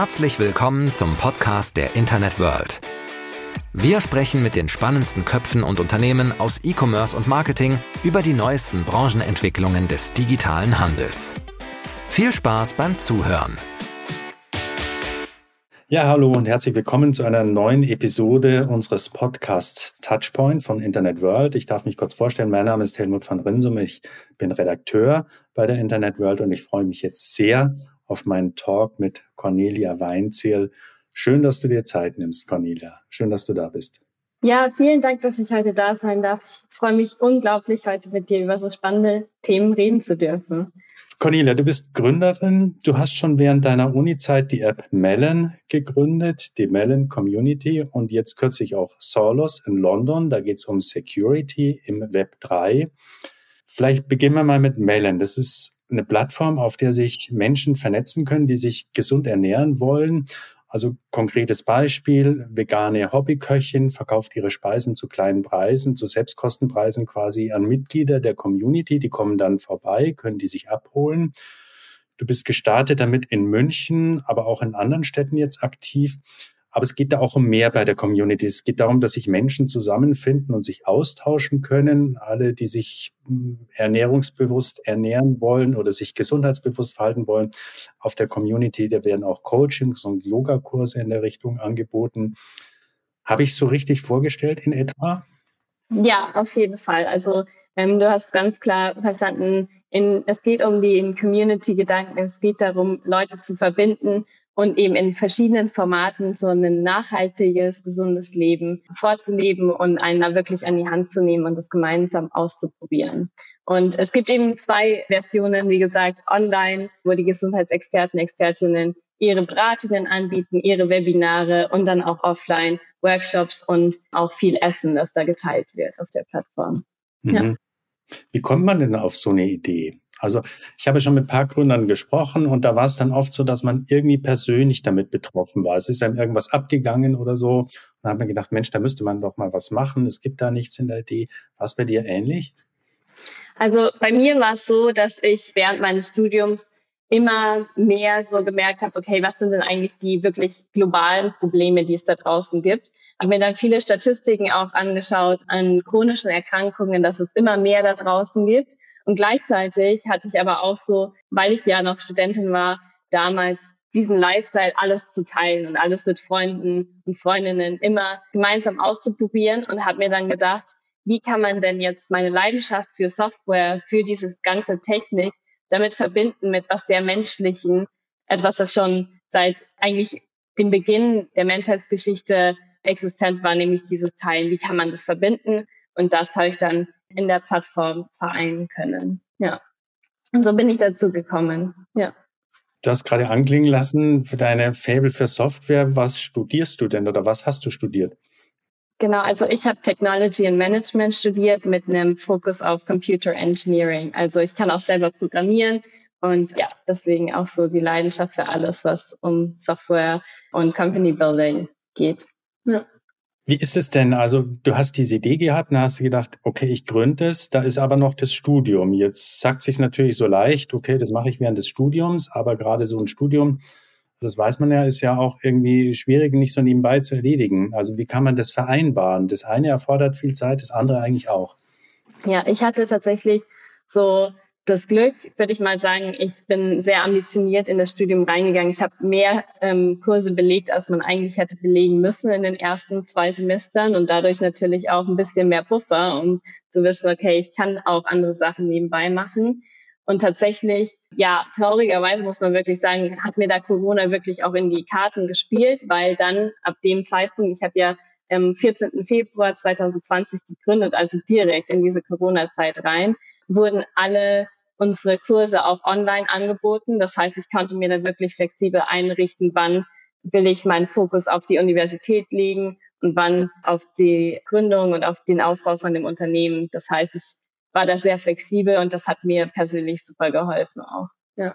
Herzlich willkommen zum Podcast der Internet World. Wir sprechen mit den spannendsten Köpfen und Unternehmen aus E-Commerce und Marketing über die neuesten Branchenentwicklungen des digitalen Handels. Viel Spaß beim Zuhören. Ja, hallo und herzlich willkommen zu einer neuen Episode unseres Podcasts Touchpoint von Internet World. Ich darf mich kurz vorstellen. Mein Name ist Helmut van Rinsum. Ich bin Redakteur bei der Internet World und ich freue mich jetzt sehr auf meinen Talk mit Cornelia Weinziel. Schön, dass du dir Zeit nimmst, Cornelia. Schön, dass du da bist. Ja, vielen Dank, dass ich heute da sein darf. Ich freue mich unglaublich, heute mit dir über so spannende Themen reden zu dürfen. Cornelia, du bist Gründerin. Du hast schon während deiner Uni-Zeit die App Melon gegründet, die Melon Community und jetzt kürzlich auch Solos in London. Da geht es um Security im Web 3. Vielleicht beginnen wir mal mit Melon. Das ist eine Plattform, auf der sich Menschen vernetzen können, die sich gesund ernähren wollen. Also konkretes Beispiel, vegane Hobbyköchin verkauft ihre Speisen zu kleinen Preisen, zu Selbstkostenpreisen quasi an Mitglieder der Community. Die kommen dann vorbei, können die sich abholen. Du bist gestartet damit in München, aber auch in anderen Städten jetzt aktiv. Aber es geht da auch um mehr bei der Community. Es geht darum, dass sich Menschen zusammenfinden und sich austauschen können. Alle, die sich hm, ernährungsbewusst ernähren wollen oder sich gesundheitsbewusst verhalten wollen. Auf der Community, da werden auch Coachings und Yogakurse in der Richtung angeboten. Habe ich so richtig vorgestellt in etwa? Ja, auf jeden Fall. Also ähm, du hast ganz klar verstanden, in, es geht um die Community-Gedanken, es geht darum, Leute zu verbinden und eben in verschiedenen Formaten so ein nachhaltiges, gesundes Leben vorzuleben und einen da wirklich an die Hand zu nehmen und das gemeinsam auszuprobieren. Und es gibt eben zwei Versionen, wie gesagt, online, wo die Gesundheitsexperten, Expertinnen ihre Beratungen anbieten, ihre Webinare und dann auch offline Workshops und auch viel Essen, das da geteilt wird auf der Plattform. Mhm. Ja. Wie kommt man denn auf so eine Idee? Also ich habe schon mit ein paar Gründern gesprochen und da war es dann oft so, dass man irgendwie persönlich damit betroffen war. Es ist einem irgendwas abgegangen oder so. Und dann hat man gedacht, Mensch, da müsste man doch mal was machen. Es gibt da nichts in der Idee. War es bei dir ähnlich? Also bei mir war es so, dass ich während meines Studiums immer mehr so gemerkt habe, okay, was sind denn eigentlich die wirklich globalen Probleme, die es da draußen gibt? Habe mir dann viele Statistiken auch angeschaut an chronischen Erkrankungen, dass es immer mehr da draußen gibt und gleichzeitig hatte ich aber auch so, weil ich ja noch Studentin war, damals diesen Lifestyle alles zu teilen und alles mit Freunden und Freundinnen immer gemeinsam auszuprobieren und habe mir dann gedacht, wie kann man denn jetzt meine Leidenschaft für Software, für dieses ganze Technik damit verbinden mit was sehr menschlichen, etwas, das schon seit eigentlich dem Beginn der Menschheitsgeschichte existent war, nämlich dieses Teilen. Wie kann man das verbinden? Und das habe ich dann in der Plattform vereinen können. Ja. Und so bin ich dazu gekommen. Ja. Du hast gerade anklingen lassen, für deine Fable für Software, was studierst du denn oder was hast du studiert? Genau, also ich habe Technology and Management studiert mit einem Fokus auf Computer Engineering. Also ich kann auch selber programmieren und ja, deswegen auch so die Leidenschaft für alles, was um Software und Company Building geht. Ja. Wie ist es denn? Also du hast diese Idee gehabt, dann hast gedacht, okay, ich gründe es, da ist aber noch das Studium. Jetzt sagt sich natürlich so leicht, okay, das mache ich während des Studiums, aber gerade so ein Studium, das weiß man ja, ist ja auch irgendwie schwierig, nicht so nebenbei zu erledigen. Also wie kann man das vereinbaren? Das eine erfordert viel Zeit, das andere eigentlich auch. Ja, ich hatte tatsächlich so das Glück, würde ich mal sagen, ich bin sehr ambitioniert in das Studium reingegangen. Ich habe mehr ähm, Kurse belegt, als man eigentlich hätte belegen müssen in den ersten zwei Semestern und dadurch natürlich auch ein bisschen mehr Puffer, um zu wissen, okay, ich kann auch andere Sachen nebenbei machen. Und tatsächlich, ja, traurigerweise muss man wirklich sagen, hat mir da Corona wirklich auch in die Karten gespielt, weil dann ab dem Zeitpunkt, ich habe ja am 14. Februar 2020 gegründet, also direkt in diese Corona-Zeit rein, wurden alle unsere Kurse auch online angeboten. Das heißt, ich konnte mir da wirklich flexibel einrichten, wann will ich meinen Fokus auf die Universität legen und wann auf die Gründung und auf den Aufbau von dem Unternehmen. Das heißt, ich war da sehr flexibel und das hat mir persönlich super geholfen auch. Ja.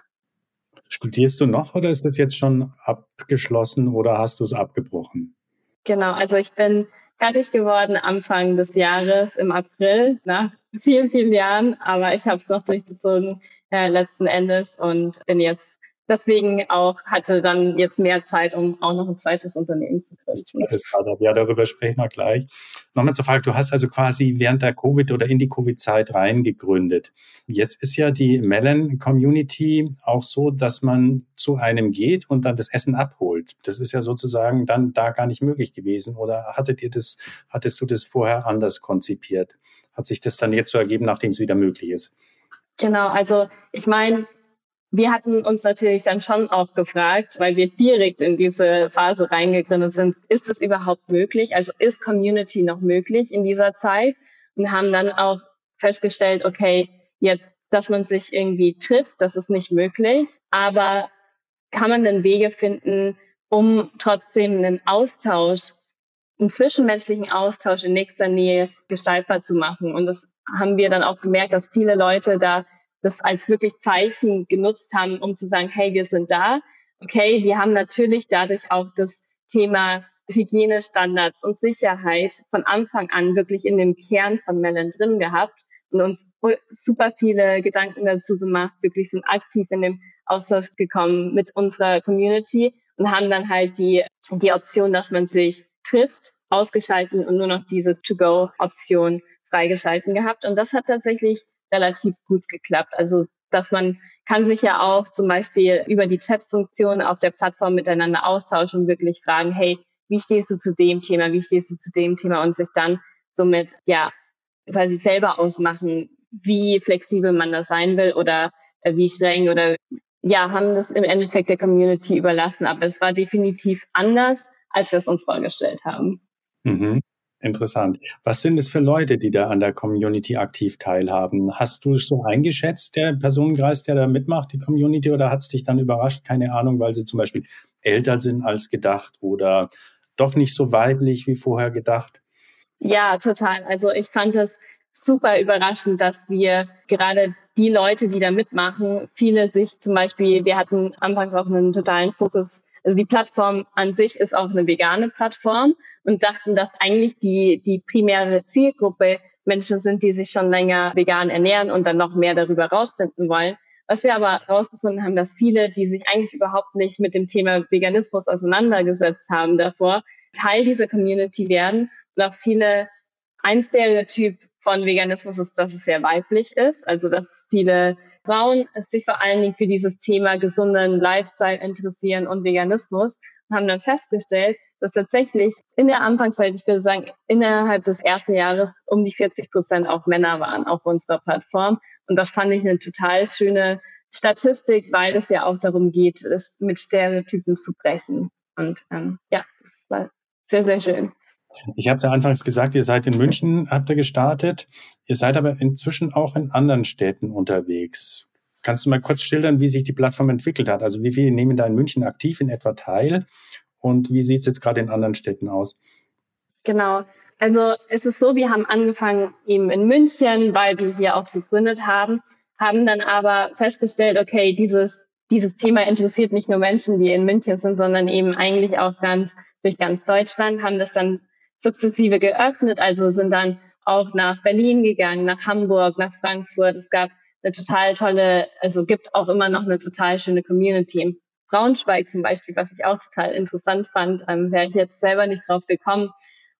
Studierst du noch oder ist das jetzt schon abgeschlossen oder hast du es abgebrochen? Genau, also ich bin fertig geworden Anfang des Jahres im April, nach vielen, vielen Jahren, aber ich habe es noch durchgezogen äh, letzten Endes und bin jetzt deswegen auch hatte dann jetzt mehr Zeit, um auch noch ein zweites Unternehmen zu gründen. Ja, darüber sprechen wir gleich. Nochmal zur Frage, du hast also quasi während der Covid oder in die Covid-Zeit reingegründet. Jetzt ist ja die Melon-Community auch so, dass man zu einem geht und dann das Essen abholt. Das ist ja sozusagen dann da gar nicht möglich gewesen. Oder hattet ihr das, hattest du das vorher anders konzipiert? Hat sich das dann jetzt so ergeben, nachdem es wieder möglich ist? Genau, also ich meine, wir hatten uns natürlich dann schon auch gefragt, weil wir direkt in diese Phase reingegründet sind, ist es überhaupt möglich? Also ist Community noch möglich in dieser Zeit? Und haben dann auch festgestellt, okay, jetzt, dass man sich irgendwie trifft, das ist nicht möglich, aber kann man denn Wege finden, um trotzdem einen Austausch, einen zwischenmenschlichen Austausch in nächster Nähe gestaltbar zu machen? Und das haben wir dann auch gemerkt, dass viele Leute da das als wirklich Zeichen genutzt haben, um zu sagen, hey, wir sind da. Okay, wir haben natürlich dadurch auch das Thema Hygienestandards und Sicherheit von Anfang an wirklich in dem Kern von Melon drin gehabt und uns super viele Gedanken dazu gemacht, wirklich sind aktiv in dem Austausch gekommen mit unserer Community und haben dann halt die, die Option, dass man sich trifft, ausgeschalten und nur noch diese To-Go-Option freigeschalten gehabt. Und das hat tatsächlich relativ gut geklappt. Also dass man kann sich ja auch zum Beispiel über die Chat-Funktion auf der Plattform miteinander austauschen und wirklich fragen, hey, wie stehst du zu dem Thema, wie stehst du zu dem Thema und sich dann somit ja quasi selber ausmachen, wie flexibel man da sein will oder äh, wie streng oder ja, haben das im Endeffekt der Community überlassen. Aber es war definitiv anders, als wir es uns vorgestellt haben. Mhm. Interessant. Was sind es für Leute, die da an der Community aktiv teilhaben? Hast du es so eingeschätzt, der Personenkreis, der da mitmacht, die Community, oder hat es dich dann überrascht? Keine Ahnung, weil sie zum Beispiel älter sind als gedacht oder doch nicht so weiblich wie vorher gedacht? Ja, total. Also ich fand es super überraschend, dass wir gerade die Leute, die da mitmachen, viele sich zum Beispiel, wir hatten anfangs auch einen totalen Fokus also die Plattform an sich ist auch eine vegane Plattform und dachten, dass eigentlich die, die primäre Zielgruppe Menschen sind, die sich schon länger vegan ernähren und dann noch mehr darüber rausfinden wollen. Was wir aber herausgefunden haben, dass viele, die sich eigentlich überhaupt nicht mit dem Thema Veganismus auseinandergesetzt haben davor, Teil dieser Community werden und auch viele ein Stereotyp von Veganismus ist, dass es sehr weiblich ist, also dass viele Frauen sich vor allen Dingen für dieses Thema gesunden Lifestyle interessieren und Veganismus und haben dann festgestellt, dass tatsächlich in der Anfangszeit, ich würde sagen, innerhalb des ersten Jahres um die 40 Prozent auch Männer waren auf unserer Plattform. Und das fand ich eine total schöne Statistik, weil es ja auch darum geht, mit Stereotypen zu brechen. Und ähm, ja, das war sehr, sehr schön. Ich habe ja anfangs gesagt, ihr seid in München, habt ihr gestartet. Ihr seid aber inzwischen auch in anderen Städten unterwegs. Kannst du mal kurz schildern, wie sich die Plattform entwickelt hat? Also wie viele nehmen da in München aktiv in etwa teil? Und wie sieht es jetzt gerade in anderen Städten aus? Genau. Also es ist so, wir haben angefangen eben in München, weil wir hier auch gegründet haben, haben dann aber festgestellt, okay, dieses, dieses Thema interessiert nicht nur Menschen, die in München sind, sondern eben eigentlich auch ganz durch ganz Deutschland, haben das dann sukzessive geöffnet, also sind dann auch nach Berlin gegangen, nach Hamburg, nach Frankfurt. Es gab eine total tolle, also gibt auch immer noch eine total schöne Community im Braunschweig zum Beispiel, was ich auch total interessant fand, ähm, wäre ich jetzt selber nicht drauf gekommen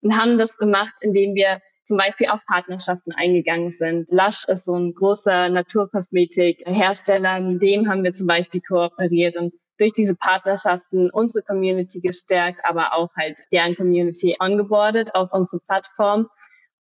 und haben das gemacht, indem wir zum Beispiel auch Partnerschaften eingegangen sind. Lush ist so ein großer Naturkosmetikhersteller, mit dem haben wir zum Beispiel kooperiert und durch diese Partnerschaften unsere Community gestärkt, aber auch halt deren Community ongeboardet auf unsere Plattform.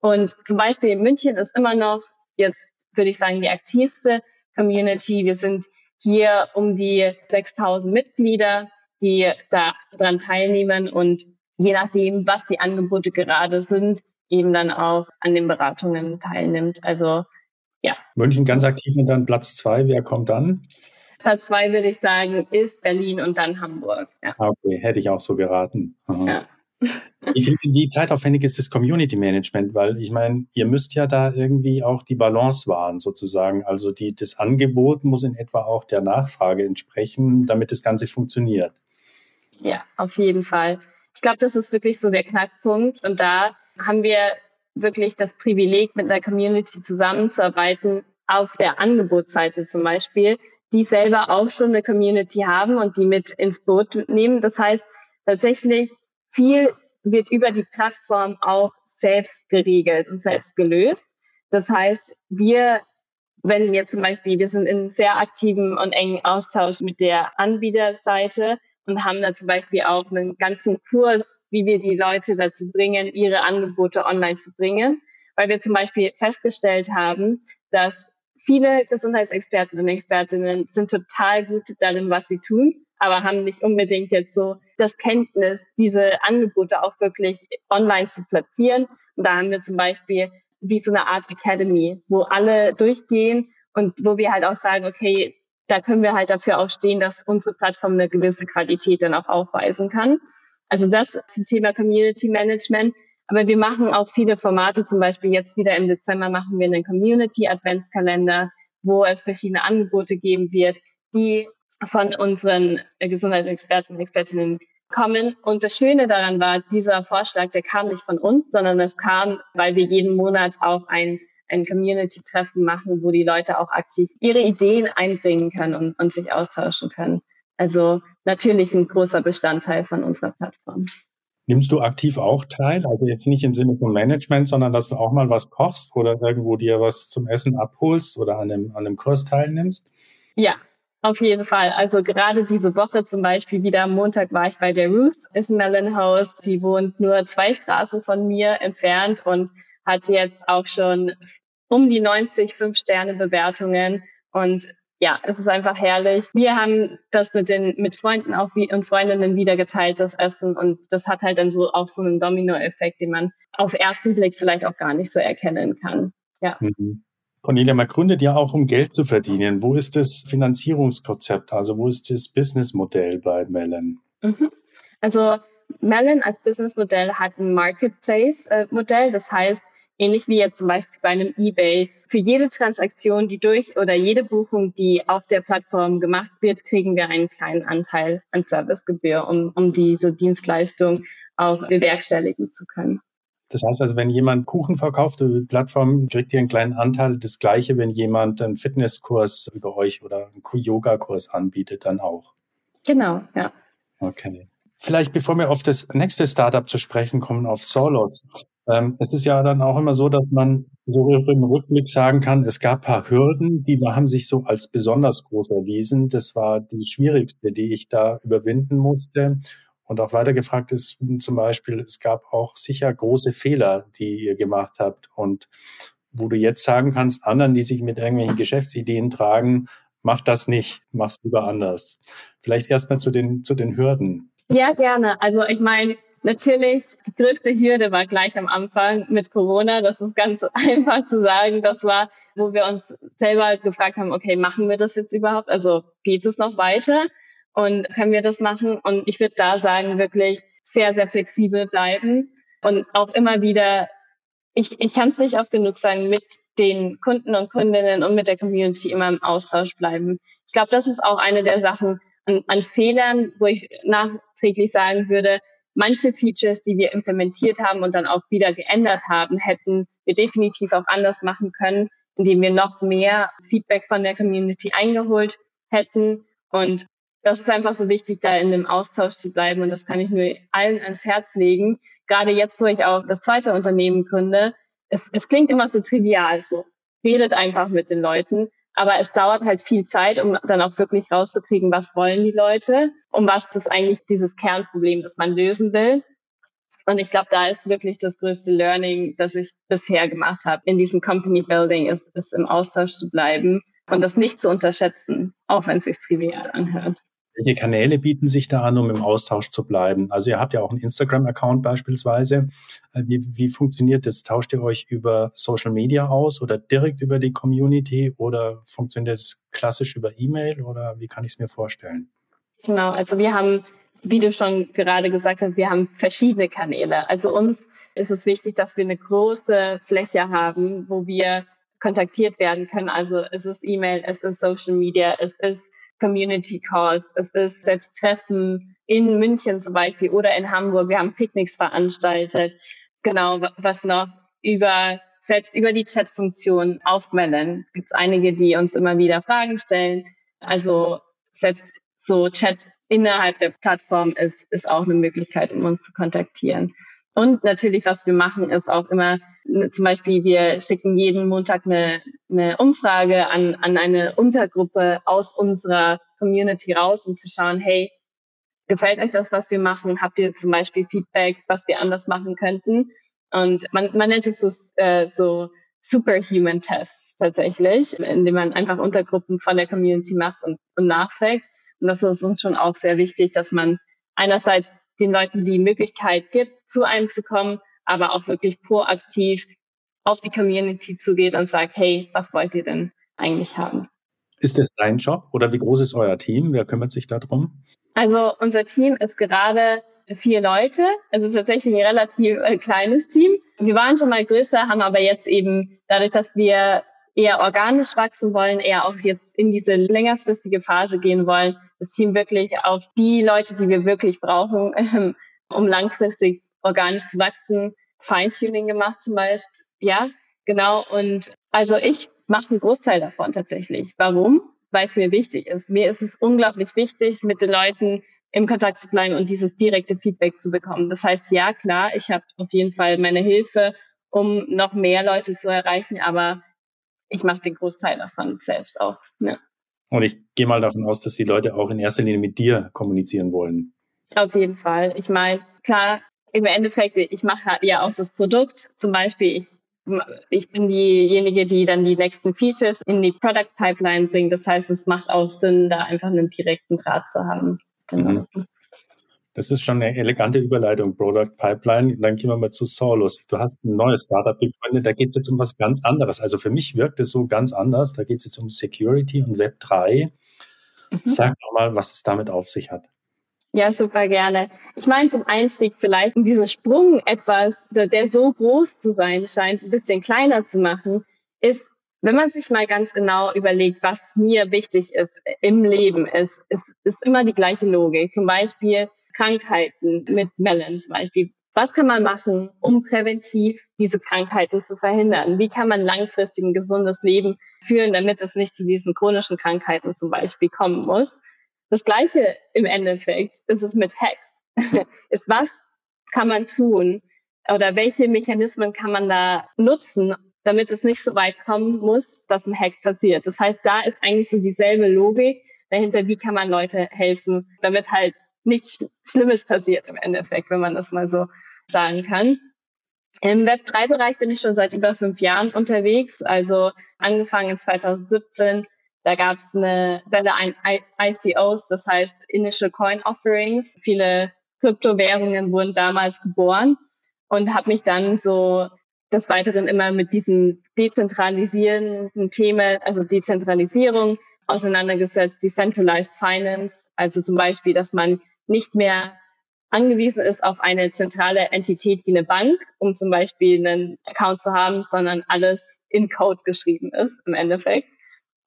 Und zum Beispiel München ist immer noch jetzt, würde ich sagen, die aktivste Community. Wir sind hier um die 6000 Mitglieder, die da dran teilnehmen und je nachdem, was die Angebote gerade sind, eben dann auch an den Beratungen teilnimmt. Also ja. München ganz aktiv und dann Platz zwei. Wer kommt dann? Platz zwei würde ich sagen, ist Berlin und dann Hamburg. Ja. Ah, okay, hätte ich auch so geraten. Ja. Wie, wie zeitaufwendig ist das Community Management? Weil ich meine, ihr müsst ja da irgendwie auch die Balance wahren, sozusagen. Also die, das Angebot muss in etwa auch der Nachfrage entsprechen, damit das Ganze funktioniert. Ja, auf jeden Fall. Ich glaube, das ist wirklich so der Knackpunkt. Und da haben wir wirklich das Privileg, mit einer Community zusammenzuarbeiten, auf der Angebotsseite zum Beispiel, die selber auch schon eine Community haben und die mit ins Boot nehmen. Das heißt, tatsächlich viel wird über die Plattform auch selbst geregelt und selbst gelöst. Das heißt, wir, wenn jetzt zum Beispiel, wir sind in sehr aktiven und engen Austausch mit der Anbieterseite und haben da zum Beispiel auch einen ganzen Kurs, wie wir die Leute dazu bringen, ihre Angebote online zu bringen, weil wir zum Beispiel festgestellt haben, dass viele Gesundheitsexperten und Expertinnen sind total gut darin, was sie tun, aber haben nicht unbedingt jetzt so das Kenntnis, diese Angebote auch wirklich online zu platzieren. Und da haben wir zum Beispiel wie so eine Art Academy, wo alle durchgehen und wo wir halt auch sagen, okay, da können wir halt dafür auch stehen, dass unsere Plattform eine gewisse Qualität dann auch aufweisen kann. Also das zum Thema Community Management. Aber wir machen auch viele Formate, zum Beispiel jetzt wieder im Dezember machen wir einen Community Adventskalender, wo es verschiedene Angebote geben wird, die von unseren Gesundheitsexperten und Expertinnen kommen. Und das Schöne daran war, dieser Vorschlag, der kam nicht von uns, sondern es kam, weil wir jeden Monat auch ein, ein Community-Treffen machen, wo die Leute auch aktiv ihre Ideen einbringen können und, und sich austauschen können. Also natürlich ein großer Bestandteil von unserer Plattform. Nimmst du aktiv auch teil? Also jetzt nicht im Sinne von Management, sondern dass du auch mal was kochst oder irgendwo dir was zum Essen abholst oder an einem, an einem Kurs teilnimmst? Ja, auf jeden Fall. Also gerade diese Woche zum Beispiel wieder am Montag war ich bei der Ruth, ist ein Melon Host. Die wohnt nur zwei Straßen von mir entfernt und hat jetzt auch schon um die 90 Fünf-Sterne-Bewertungen. Und ja, es ist einfach herrlich. Wir haben das mit den, mit Freunden auch wie, und Freundinnen wieder geteilt, das Essen. Und das hat halt dann so auch so einen Domino-Effekt, den man auf ersten Blick vielleicht auch gar nicht so erkennen kann. Ja. Mhm. Cornelia, man gründet ja auch, um Geld zu verdienen. Wo ist das Finanzierungskonzept? Also wo ist das Businessmodell bei Melon? Mhm. Also Melon als Businessmodell hat ein Marketplace-Modell. Das heißt, ähnlich wie jetzt zum Beispiel bei einem eBay, für jede Transaktion, die durch oder jede Buchung, die auf der Plattform gemacht wird, kriegen wir einen kleinen Anteil an Servicegebühr, um, um diese Dienstleistung auch bewerkstelligen zu können. Das heißt also, wenn jemand Kuchen verkauft über die Plattform, kriegt ihr einen kleinen Anteil. Das gleiche, wenn jemand einen Fitnesskurs über euch oder einen Yoga-Kurs anbietet, dann auch. Genau, ja. Okay. Vielleicht bevor wir auf das nächste Startup zu sprechen kommen, auf Solos. Ähm, es ist ja dann auch immer so, dass man so im Rückblick sagen kann, es gab paar Hürden, die haben sich so als besonders groß erwiesen. Das war die schwierigste, die ich da überwinden musste. Und auch weiter gefragt ist zum Beispiel, es gab auch sicher große Fehler, die ihr gemacht habt und wo du jetzt sagen kannst, anderen, die sich mit irgendwelchen Geschäftsideen tragen, mach das nicht, mach's lieber anders. Vielleicht erstmal zu den, zu den Hürden. Ja, gerne. Also ich meine, natürlich, die größte Hürde war gleich am Anfang mit Corona. Das ist ganz einfach zu sagen. Das war, wo wir uns selber gefragt haben, okay, machen wir das jetzt überhaupt? Also geht es noch weiter? und können wir das machen. Und ich würde da sagen, wirklich sehr, sehr flexibel bleiben und auch immer wieder, ich, ich kann es nicht oft genug sagen, mit den Kunden und Kundinnen und mit der Community immer im Austausch bleiben. Ich glaube, das ist auch eine der Sachen an, an Fehlern, wo ich nachträglich sagen würde, manche Features, die wir implementiert haben und dann auch wieder geändert haben, hätten wir definitiv auch anders machen können, indem wir noch mehr Feedback von der Community eingeholt hätten. Und das ist einfach so wichtig, da in dem Austausch zu bleiben. Und das kann ich nur allen ans Herz legen. Gerade jetzt, wo ich auch das zweite Unternehmen gründe. Es, es klingt immer so trivial, so redet einfach mit den Leuten. Aber es dauert halt viel Zeit, um dann auch wirklich rauszukriegen, was wollen die Leute, um was ist eigentlich dieses Kernproblem, das man lösen will. Und ich glaube, da ist wirklich das größte Learning, das ich bisher gemacht habe in diesem Company Building, ist, ist im Austausch zu bleiben und das nicht zu unterschätzen, auch wenn es sich trivial anhört. Welche Kanäle bieten sich da an, um im Austausch zu bleiben? Also ihr habt ja auch einen Instagram-Account beispielsweise. Äh, wie, wie funktioniert das? Tauscht ihr euch über Social Media aus oder direkt über die Community oder funktioniert es klassisch über E-Mail oder wie kann ich es mir vorstellen? Genau, also wir haben wie du schon gerade gesagt hast, wir haben verschiedene Kanäle. Also uns ist es wichtig, dass wir eine große Fläche haben, wo wir kontaktiert werden können. Also es ist E-Mail, es ist Social Media, es ist Community Calls, es ist selbst Treffen in München zum Beispiel oder in Hamburg. Wir haben Picknicks veranstaltet. Genau, was noch über selbst über die Chatfunktion aufmelden. Gibt es einige, die uns immer wieder Fragen stellen. Also selbst so Chat innerhalb der Plattform ist, ist auch eine Möglichkeit, um uns zu kontaktieren. Und natürlich, was wir machen, ist auch immer, ne, zum Beispiel, wir schicken jeden Montag eine, eine Umfrage an, an eine Untergruppe aus unserer Community raus, um zu schauen, hey, gefällt euch das, was wir machen? Habt ihr zum Beispiel Feedback, was wir anders machen könnten? Und man, man nennt es so, äh, so Superhuman Tests tatsächlich, indem man einfach Untergruppen von der Community macht und, und nachfragt. Und das ist uns schon auch sehr wichtig, dass man einerseits den Leuten die Möglichkeit gibt, zu einem zu kommen, aber auch wirklich proaktiv auf die Community zugeht und sagt, hey, was wollt ihr denn eigentlich haben? Ist das dein Job oder wie groß ist euer Team? Wer kümmert sich darum? Also unser Team ist gerade vier Leute. Es ist tatsächlich ein relativ äh, kleines Team. Wir waren schon mal größer, haben aber jetzt eben dadurch, dass wir eher organisch wachsen wollen, eher auch jetzt in diese längerfristige Phase gehen wollen, das Team wirklich auf die Leute, die wir wirklich brauchen, ähm, um langfristig organisch zu wachsen, Feintuning gemacht zum Beispiel. Ja, genau. Und also ich mache einen Großteil davon tatsächlich. Warum? Weil es mir wichtig ist. Mir ist es unglaublich wichtig, mit den Leuten im Kontakt zu bleiben und dieses direkte Feedback zu bekommen. Das heißt, ja, klar, ich habe auf jeden Fall meine Hilfe, um noch mehr Leute zu erreichen, aber ich mache den Großteil davon selbst auch. Ja. Und ich gehe mal davon aus, dass die Leute auch in erster Linie mit dir kommunizieren wollen. Auf jeden Fall. Ich meine, klar, im Endeffekt, ich mache ja auch das Produkt. Zum Beispiel, ich, ich bin diejenige, die dann die nächsten Features in die Product Pipeline bringt. Das heißt, es macht auch Sinn, da einfach einen direkten Draht zu haben. Genau. Mhm. Das ist schon eine elegante Überleitung, Product Pipeline. Dann gehen wir mal zu Solus. Du hast ein neues Startup gegründet, da geht es jetzt um was ganz anderes. Also für mich wirkt es so ganz anders. Da geht es jetzt um Security und Web 3. Mhm. Sag doch mal, was es damit auf sich hat. Ja, super gerne. Ich meine zum Einstieg vielleicht, um diesen Sprung etwas, der so groß zu sein scheint, ein bisschen kleiner zu machen, ist wenn man sich mal ganz genau überlegt, was mir wichtig ist im Leben, ist, ist, ist immer die gleiche Logik. Zum Beispiel Krankheiten mit Melon zum Beispiel. Was kann man machen, um präventiv diese Krankheiten zu verhindern? Wie kann man langfristig ein gesundes Leben führen, damit es nicht zu diesen chronischen Krankheiten zum Beispiel kommen muss? Das Gleiche im Endeffekt ist es mit Hacks. ist was kann man tun oder welche Mechanismen kann man da nutzen, damit es nicht so weit kommen muss, dass ein Hack passiert. Das heißt, da ist eigentlich so dieselbe Logik dahinter, wie kann man Leute helfen, damit halt nichts Schlimmes passiert im Endeffekt, wenn man das mal so sagen kann. Im Web3-Bereich bin ich schon seit über fünf Jahren unterwegs, also angefangen in 2017. Da gab es eine Welle an ICOs, das heißt Initial Coin Offerings. Viele Kryptowährungen wurden damals geboren und habe mich dann so des Weiteren immer mit diesen dezentralisierenden Themen, also Dezentralisierung auseinandergesetzt, Decentralized Finance, also zum Beispiel, dass man nicht mehr angewiesen ist auf eine zentrale Entität wie eine Bank, um zum Beispiel einen Account zu haben, sondern alles in Code geschrieben ist im Endeffekt.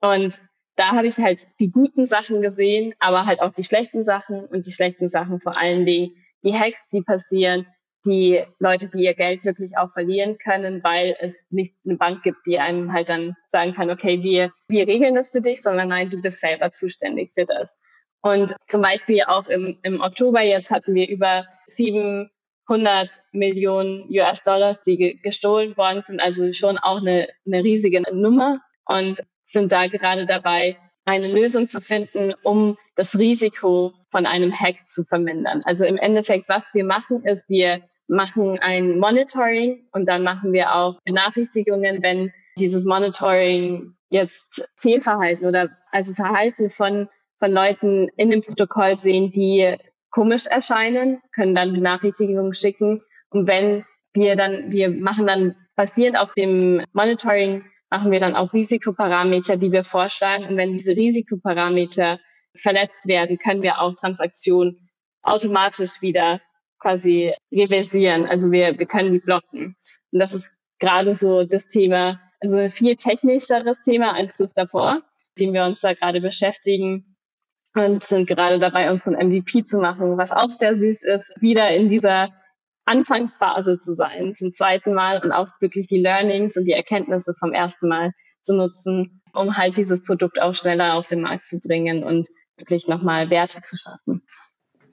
Und da habe ich halt die guten Sachen gesehen, aber halt auch die schlechten Sachen und die schlechten Sachen vor allen Dingen die Hacks, die passieren, die Leute, die ihr Geld wirklich auch verlieren können, weil es nicht eine Bank gibt, die einem halt dann sagen kann, okay, wir, wir regeln das für dich, sondern nein, du bist selber zuständig für das. Und zum Beispiel auch im, im Oktober jetzt hatten wir über 700 Millionen US-Dollars, die ge gestohlen worden sind, also schon auch eine, eine riesige Nummer und sind da gerade dabei, eine Lösung zu finden, um das Risiko von einem Hack zu vermindern. Also im Endeffekt, was wir machen, ist, wir machen ein Monitoring und dann machen wir auch Benachrichtigungen, wenn dieses Monitoring jetzt Fehlverhalten oder also Verhalten von, von Leuten in dem Protokoll sehen, die komisch erscheinen, können dann Benachrichtigungen schicken. Und wenn wir dann, wir machen dann basierend auf dem Monitoring machen wir dann auch Risikoparameter, die wir vorschlagen. Und wenn diese Risikoparameter verletzt werden, können wir auch Transaktionen automatisch wieder quasi reversieren. Also wir, wir können die blocken. Und das ist gerade so das Thema, also ein viel technischeres Thema als das davor, dem wir uns da gerade beschäftigen und sind gerade dabei, unseren MVP zu machen, was auch sehr süß ist, wieder in dieser Anfangsphase zu sein, zum zweiten Mal und auch wirklich die Learnings und die Erkenntnisse vom ersten Mal zu nutzen um halt dieses Produkt auch schneller auf den Markt zu bringen und wirklich nochmal Werte zu schaffen.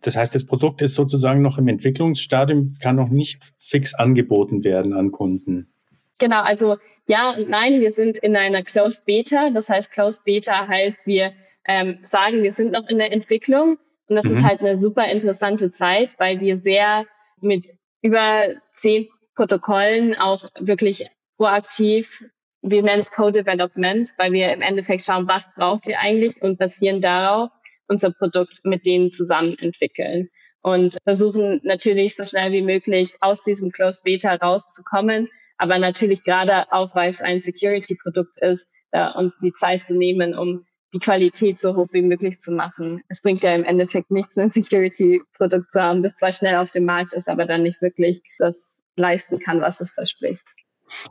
Das heißt, das Produkt ist sozusagen noch im Entwicklungsstadium, kann noch nicht fix angeboten werden an Kunden. Genau, also ja und nein, wir sind in einer Closed Beta. Das heißt, Closed Beta heißt, wir ähm, sagen, wir sind noch in der Entwicklung. Und das mhm. ist halt eine super interessante Zeit, weil wir sehr mit über zehn Protokollen auch wirklich proaktiv, wir nennen es Co-Development, weil wir im Endeffekt schauen, was braucht ihr eigentlich und basieren darauf unser Produkt mit denen zusammen entwickeln und versuchen natürlich so schnell wie möglich aus diesem Closed Beta rauszukommen. Aber natürlich gerade auch, weil es ein Security-Produkt ist, da uns die Zeit zu nehmen, um die Qualität so hoch wie möglich zu machen. Es bringt ja im Endeffekt nichts, ein Security-Produkt zu haben, das zwar schnell auf dem Markt ist, aber dann nicht wirklich das leisten kann, was es verspricht.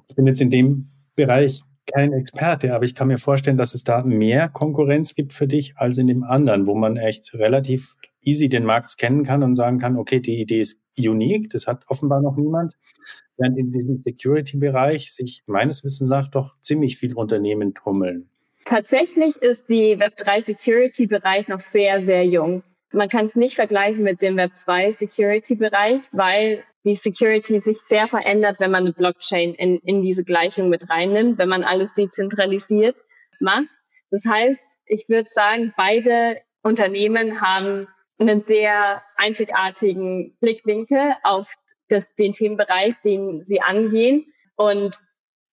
Ich bin jetzt in dem Bereich kein Experte, aber ich kann mir vorstellen, dass es da mehr Konkurrenz gibt für dich als in dem anderen, wo man echt relativ easy den Markt scannen kann und sagen kann, okay, die Idee ist unique, das hat offenbar noch niemand. Während in diesem Security-Bereich sich meines Wissens nach doch ziemlich viel Unternehmen tummeln. Tatsächlich ist die Web3 Security Bereich noch sehr, sehr jung. Man kann es nicht vergleichen mit dem Web2 Security Bereich, weil die Security sich sehr verändert, wenn man eine Blockchain in, in diese Gleichung mit reinnimmt, wenn man alles dezentralisiert macht. Das heißt, ich würde sagen, beide Unternehmen haben einen sehr einzigartigen Blickwinkel auf das, den Themenbereich, den sie angehen. Und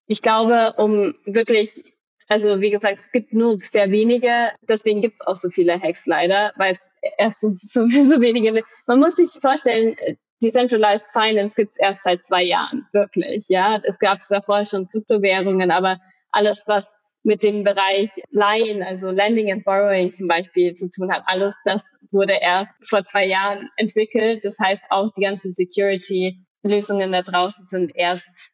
ich glaube, um wirklich also wie gesagt, es gibt nur sehr wenige, deswegen gibt es auch so viele Hacks leider, weil es erst so, so, wenige. Man muss sich vorstellen, Decentralized Finance gibt es erst seit zwei Jahren, wirklich. Ja, es gab davor schon Kryptowährungen, aber alles, was mit dem Bereich Leihen, also Lending and Borrowing zum Beispiel zu tun hat, alles das wurde erst vor zwei Jahren entwickelt. Das heißt, auch die ganzen Security-Lösungen da draußen sind erst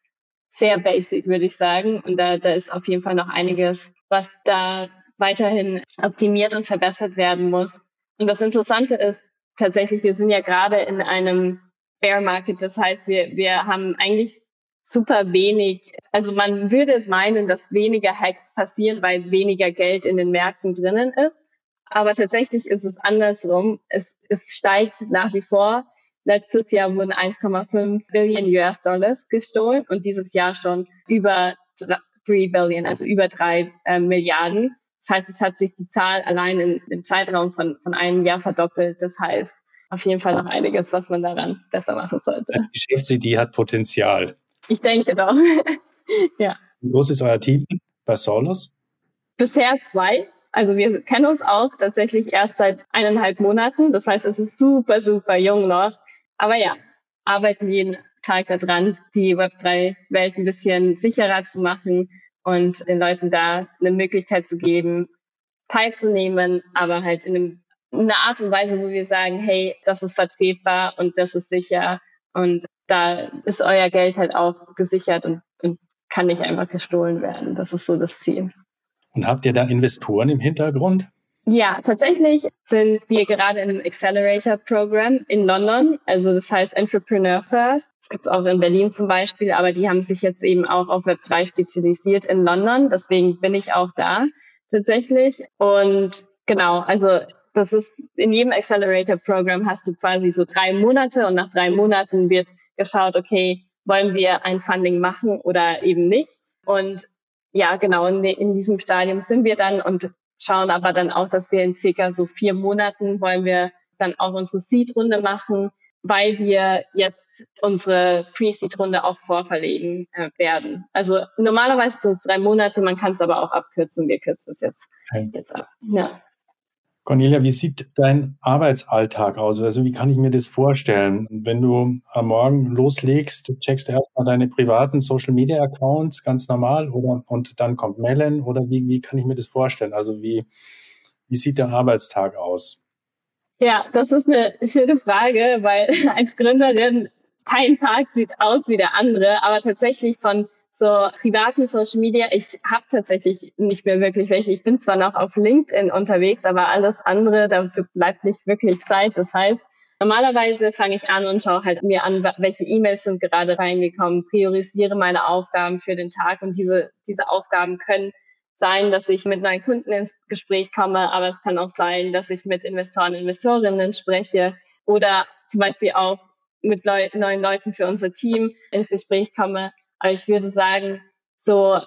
sehr basic, würde ich sagen. Und da, da ist auf jeden Fall noch einiges, was da weiterhin optimiert und verbessert werden muss. Und das Interessante ist tatsächlich, wir sind ja gerade in einem Bear Market. Das heißt, wir, wir haben eigentlich super wenig, also man würde meinen, dass weniger Hacks passieren, weil weniger Geld in den Märkten drinnen ist. Aber tatsächlich ist es andersrum. Es, es steigt nach wie vor. Letztes Jahr wurden 1,5 Billion US-Dollars gestohlen und dieses Jahr schon über 3 Billion, also über drei äh, Milliarden. Das heißt, es hat sich die Zahl allein in, im Zeitraum von, von einem Jahr verdoppelt. Das heißt, auf jeden Fall noch einiges, was man daran besser machen sollte. Die Geschäftsidee hat Potenzial. Ich denke doch. ja. Wie groß ist euer Team bei Solos? Bisher zwei. Also wir kennen uns auch tatsächlich erst seit eineinhalb Monaten. Das heißt, es ist super, super jung noch. Aber ja, arbeiten jeden Tag daran, die Web3-Welt ein bisschen sicherer zu machen und den Leuten da eine Möglichkeit zu geben, teilzunehmen, aber halt in einem, einer Art und Weise, wo wir sagen, hey, das ist vertretbar und das ist sicher und da ist euer Geld halt auch gesichert und, und kann nicht einfach gestohlen werden. Das ist so das Ziel. Und habt ihr da Investoren im Hintergrund? Ja, tatsächlich sind wir gerade in einem Accelerator-Programm in London. Also das heißt Entrepreneur First. Das gibt es auch in Berlin zum Beispiel, aber die haben sich jetzt eben auch auf Web3 spezialisiert in London. Deswegen bin ich auch da tatsächlich. Und genau, also das ist in jedem Accelerator-Programm hast du quasi so drei Monate und nach drei Monaten wird geschaut, okay, wollen wir ein Funding machen oder eben nicht. Und ja, genau, in, in diesem Stadium sind wir dann und schauen aber dann auch, dass wir in circa so vier Monaten wollen wir dann auch unsere Seed-Runde machen, weil wir jetzt unsere Pre-Seed-Runde auch vorverlegen äh, werden. Also normalerweise sind es drei Monate, man kann es aber auch abkürzen. Wir kürzen es jetzt, okay. jetzt ab. Ja. Cornelia, wie sieht dein Arbeitsalltag aus? Also wie kann ich mir das vorstellen? Wenn du am Morgen loslegst, checkst du erstmal deine privaten Social Media Accounts ganz normal oder und dann kommt Mellen oder wie, wie kann ich mir das vorstellen? Also wie, wie sieht der Arbeitstag aus? Ja, das ist eine schöne Frage, weil als Gründerin kein Tag sieht aus wie der andere, aber tatsächlich von so privaten Social Media, ich habe tatsächlich nicht mehr wirklich welche. Ich bin zwar noch auf LinkedIn unterwegs, aber alles andere, dafür bleibt nicht wirklich Zeit. Das heißt, normalerweise fange ich an und schaue halt mir an, welche E-Mails sind gerade reingekommen, priorisiere meine Aufgaben für den Tag und diese, diese Aufgaben können sein, dass ich mit neuen Kunden ins Gespräch komme, aber es kann auch sein, dass ich mit Investoren, Investorinnen spreche oder zum Beispiel auch mit Leu neuen Leuten für unser Team ins Gespräch komme. Aber ich würde sagen, so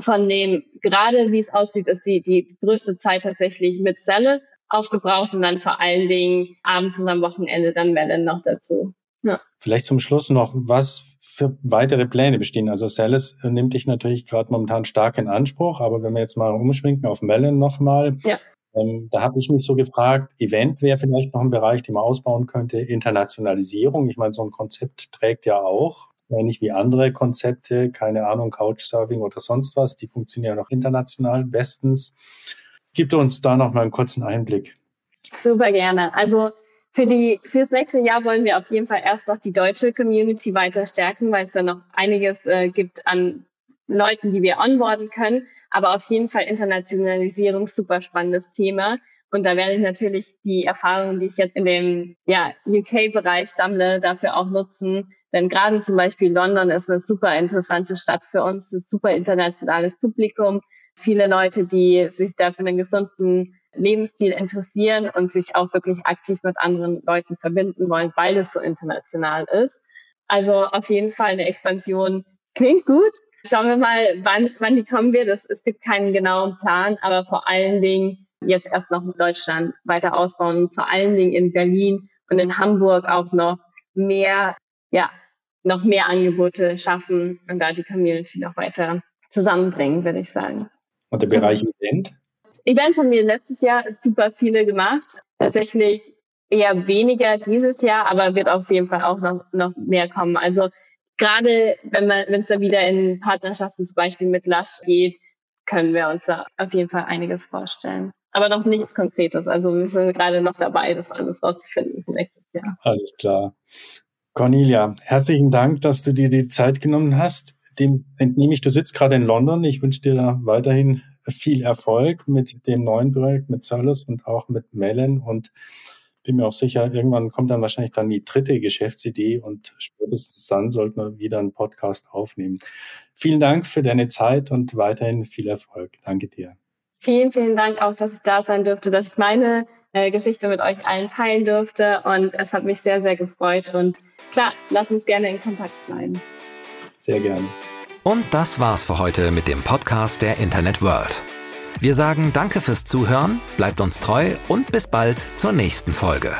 von dem, gerade wie es aussieht, ist die, die größte Zeit tatsächlich mit Sellers aufgebraucht und dann vor allen Dingen abends und am Wochenende dann Melon noch dazu. Ja. Vielleicht zum Schluss noch, was für weitere Pläne bestehen. Also Celis nimmt dich natürlich gerade momentan stark in Anspruch, aber wenn wir jetzt mal umschwenken auf Melon nochmal, ja. ähm, da habe ich mich so gefragt, Event wäre vielleicht noch ein Bereich, den man ausbauen könnte, Internationalisierung. Ich meine, so ein Konzept trägt ja auch, nicht wie andere Konzepte, keine Ahnung, Couchsurfing oder sonst was, die funktionieren auch international bestens. Gib uns da noch mal einen kurzen Einblick. Super gerne. Also für die, fürs nächste Jahr wollen wir auf jeden Fall erst noch die deutsche Community weiter stärken, weil es da noch einiges äh, gibt an Leuten, die wir onboarden können. Aber auf jeden Fall Internationalisierung, super spannendes Thema. Und da werde ich natürlich die Erfahrungen, die ich jetzt in dem ja, UK-Bereich sammle, dafür auch nutzen. Denn gerade zum Beispiel London ist eine super interessante Stadt für uns, ein super internationales Publikum. Viele Leute, die sich da für einen gesunden Lebensstil interessieren und sich auch wirklich aktiv mit anderen Leuten verbinden wollen, weil es so international ist. Also auf jeden Fall eine Expansion klingt gut. Schauen wir mal, wann, wann die kommen wird. Es, es gibt keinen genauen Plan, aber vor allen Dingen jetzt erst noch in Deutschland weiter ausbauen vor allen Dingen in Berlin und in Hamburg auch noch mehr, ja, noch mehr Angebote schaffen und da die Community noch weiter zusammenbringen, würde ich sagen. Und der Bereich Event? Events haben wir letztes Jahr super viele gemacht. Tatsächlich eher weniger dieses Jahr, aber wird auf jeden Fall auch noch, noch mehr kommen. Also gerade wenn man, wenn es da wieder in Partnerschaften zum Beispiel mit Lush geht, können wir uns da auf jeden Fall einiges vorstellen. Aber noch nichts Konkretes. Also wir sind gerade noch dabei, das alles rauszufinden für nächstes Jahr. Alles klar. Cornelia, herzlichen Dank, dass du dir die Zeit genommen hast. Dem entnehme ich, du sitzt gerade in London. Ich wünsche dir da weiterhin viel Erfolg mit dem neuen Projekt, mit Solus und auch mit Melon und bin mir auch sicher, irgendwann kommt dann wahrscheinlich dann die dritte Geschäftsidee und spätestens dann sollten wir wieder einen Podcast aufnehmen. Vielen Dank für deine Zeit und weiterhin viel Erfolg. Danke dir. Vielen, vielen Dank auch, dass ich da sein durfte, dass ich meine äh, Geschichte mit euch allen teilen durfte und es hat mich sehr, sehr gefreut und klar, lass uns gerne in Kontakt bleiben. Sehr gerne. Und das war's für heute mit dem Podcast der Internet World. Wir sagen Danke fürs Zuhören, bleibt uns treu und bis bald zur nächsten Folge.